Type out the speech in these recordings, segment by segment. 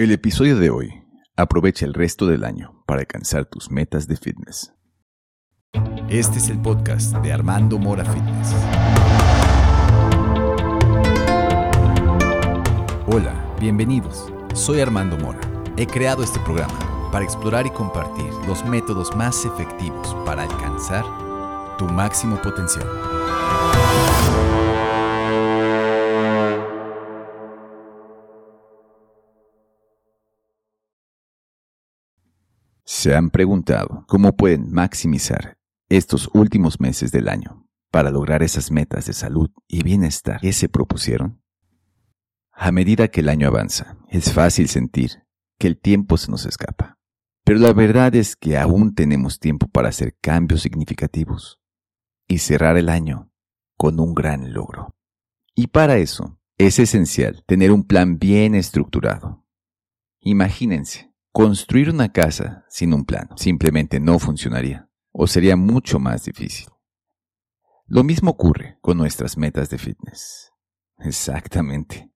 El episodio de hoy aprovecha el resto del año para alcanzar tus metas de fitness. Este es el podcast de Armando Mora Fitness. Hola, bienvenidos. Soy Armando Mora. He creado este programa para explorar y compartir los métodos más efectivos para alcanzar tu máximo potencial. ¿Se han preguntado cómo pueden maximizar estos últimos meses del año para lograr esas metas de salud y bienestar que se propusieron? A medida que el año avanza, es fácil sentir que el tiempo se nos escapa. Pero la verdad es que aún tenemos tiempo para hacer cambios significativos y cerrar el año con un gran logro. Y para eso es esencial tener un plan bien estructurado. Imagínense, Construir una casa sin un plano simplemente no funcionaría o sería mucho más difícil. Lo mismo ocurre con nuestras metas de fitness. Exactamente.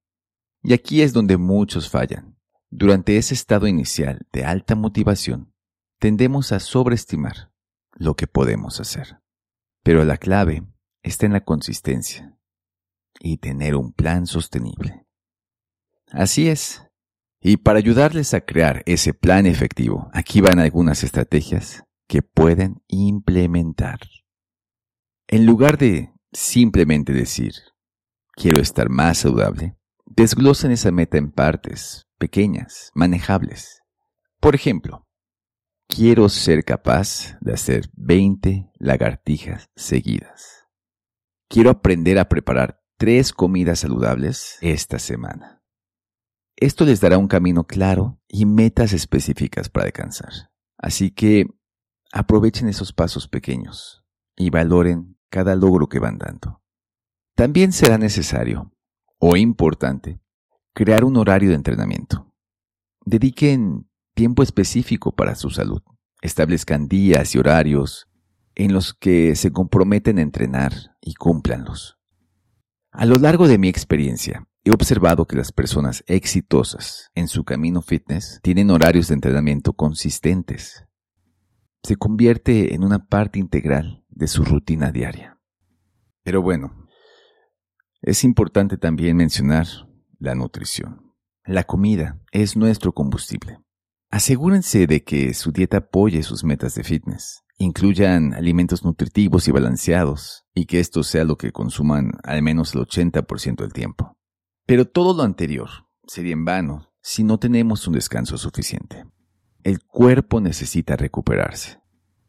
Y aquí es donde muchos fallan. Durante ese estado inicial de alta motivación, tendemos a sobreestimar lo que podemos hacer. Pero la clave está en la consistencia y tener un plan sostenible. Así es, y para ayudarles a crear ese plan efectivo, aquí van algunas estrategias que pueden implementar. En lugar de simplemente decir, quiero estar más saludable, desglosen esa meta en partes pequeñas, manejables. Por ejemplo, quiero ser capaz de hacer 20 lagartijas seguidas. Quiero aprender a preparar tres comidas saludables esta semana. Esto les dará un camino claro y metas específicas para alcanzar. Así que aprovechen esos pasos pequeños y valoren cada logro que van dando. También será necesario o importante crear un horario de entrenamiento. Dediquen tiempo específico para su salud. Establezcan días y horarios en los que se comprometen a entrenar y cúmplanlos. A lo largo de mi experiencia, He observado que las personas exitosas en su camino fitness tienen horarios de entrenamiento consistentes. Se convierte en una parte integral de su rutina diaria. Pero bueno, es importante también mencionar la nutrición. La comida es nuestro combustible. Asegúrense de que su dieta apoye sus metas de fitness, incluyan alimentos nutritivos y balanceados, y que esto sea lo que consuman al menos el 80% del tiempo. Pero todo lo anterior sería en vano si no tenemos un descanso suficiente. El cuerpo necesita recuperarse.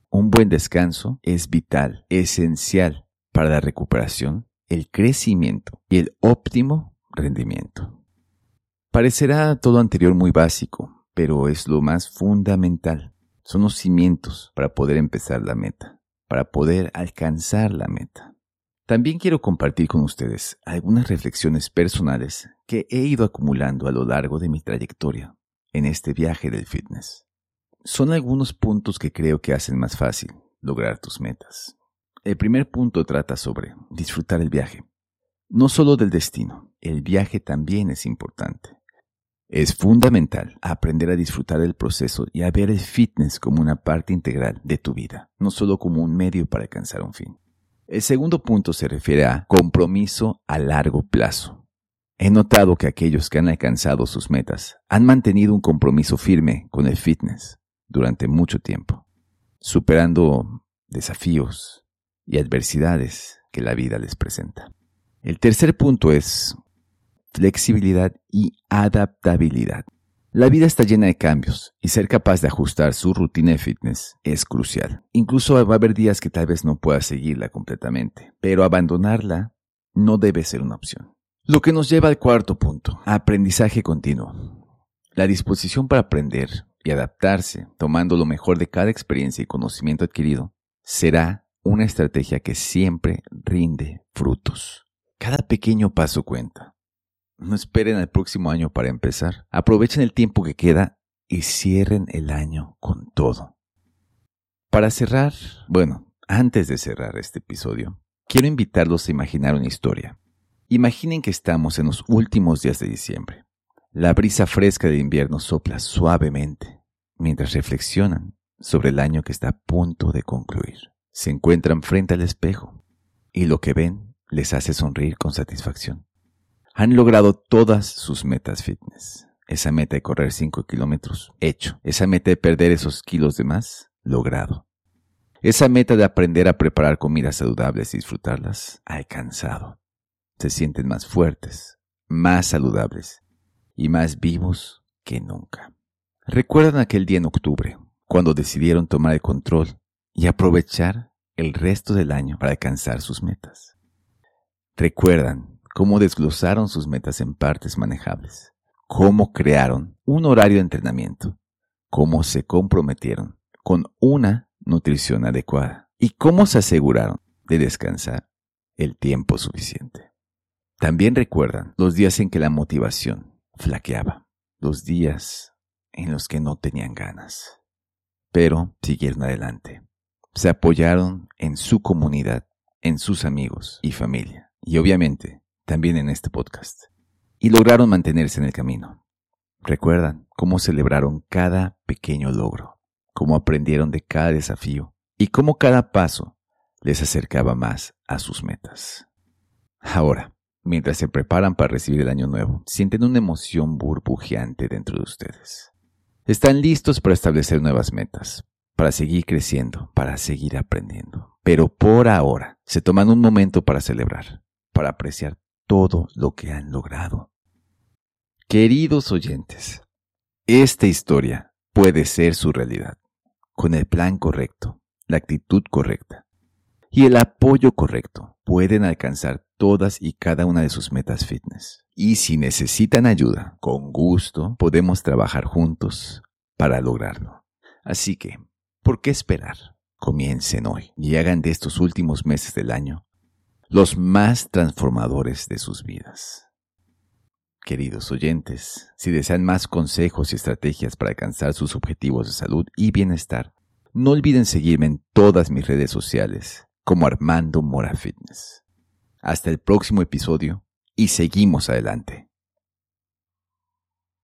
Un buen descanso es vital, esencial para la recuperación, el crecimiento y el óptimo rendimiento. Parecerá todo anterior muy básico, pero es lo más fundamental. Son los cimientos para poder empezar la meta, para poder alcanzar la meta. También quiero compartir con ustedes algunas reflexiones personales que he ido acumulando a lo largo de mi trayectoria en este viaje del fitness. Son algunos puntos que creo que hacen más fácil lograr tus metas. El primer punto trata sobre disfrutar el viaje. No solo del destino, el viaje también es importante. Es fundamental aprender a disfrutar del proceso y a ver el fitness como una parte integral de tu vida, no solo como un medio para alcanzar un fin. El segundo punto se refiere a compromiso a largo plazo. He notado que aquellos que han alcanzado sus metas han mantenido un compromiso firme con el fitness durante mucho tiempo, superando desafíos y adversidades que la vida les presenta. El tercer punto es flexibilidad y adaptabilidad. La vida está llena de cambios y ser capaz de ajustar su rutina de fitness es crucial. Incluso va a haber días que tal vez no puedas seguirla completamente, pero abandonarla no debe ser una opción. Lo que nos lleva al cuarto punto, aprendizaje continuo. La disposición para aprender y adaptarse, tomando lo mejor de cada experiencia y conocimiento adquirido, será una estrategia que siempre rinde frutos. Cada pequeño paso cuenta. No esperen al próximo año para empezar. Aprovechen el tiempo que queda y cierren el año con todo. Para cerrar, bueno, antes de cerrar este episodio, quiero invitarlos a imaginar una historia. Imaginen que estamos en los últimos días de diciembre. La brisa fresca de invierno sopla suavemente mientras reflexionan sobre el año que está a punto de concluir. Se encuentran frente al espejo y lo que ven les hace sonreír con satisfacción. Han logrado todas sus metas fitness. Esa meta de correr 5 kilómetros, hecho. Esa meta de perder esos kilos de más, logrado. Esa meta de aprender a preparar comidas saludables y disfrutarlas, alcanzado. Se sienten más fuertes, más saludables y más vivos que nunca. ¿Recuerdan aquel día en octubre, cuando decidieron tomar el control y aprovechar el resto del año para alcanzar sus metas? ¿Recuerdan cómo desglosaron sus metas en partes manejables? ¿Cómo crearon un horario de entrenamiento? ¿Cómo se comprometieron con una nutrición adecuada? ¿Y cómo se aseguraron de descansar el tiempo suficiente? También recuerdan los días en que la motivación flaqueaba, los días en los que no tenían ganas. Pero siguieron adelante. Se apoyaron en su comunidad, en sus amigos y familia, y obviamente también en este podcast. Y lograron mantenerse en el camino. Recuerdan cómo celebraron cada pequeño logro, cómo aprendieron de cada desafío y cómo cada paso les acercaba más a sus metas. Ahora, mientras se preparan para recibir el año nuevo, sienten una emoción burbujeante dentro de ustedes. Están listos para establecer nuevas metas, para seguir creciendo, para seguir aprendiendo. Pero por ahora se toman un momento para celebrar, para apreciar todo lo que han logrado. Queridos oyentes, esta historia puede ser su realidad, con el plan correcto, la actitud correcta y el apoyo correcto. Pueden alcanzar todas y cada una de sus metas fitness. Y si necesitan ayuda, con gusto podemos trabajar juntos para lograrlo. Así que, ¿por qué esperar? Comiencen hoy y hagan de estos últimos meses del año los más transformadores de sus vidas. Queridos oyentes, si desean más consejos y estrategias para alcanzar sus objetivos de salud y bienestar, no olviden seguirme en todas mis redes sociales como Armando Mora Fitness. Hasta el próximo episodio y seguimos adelante.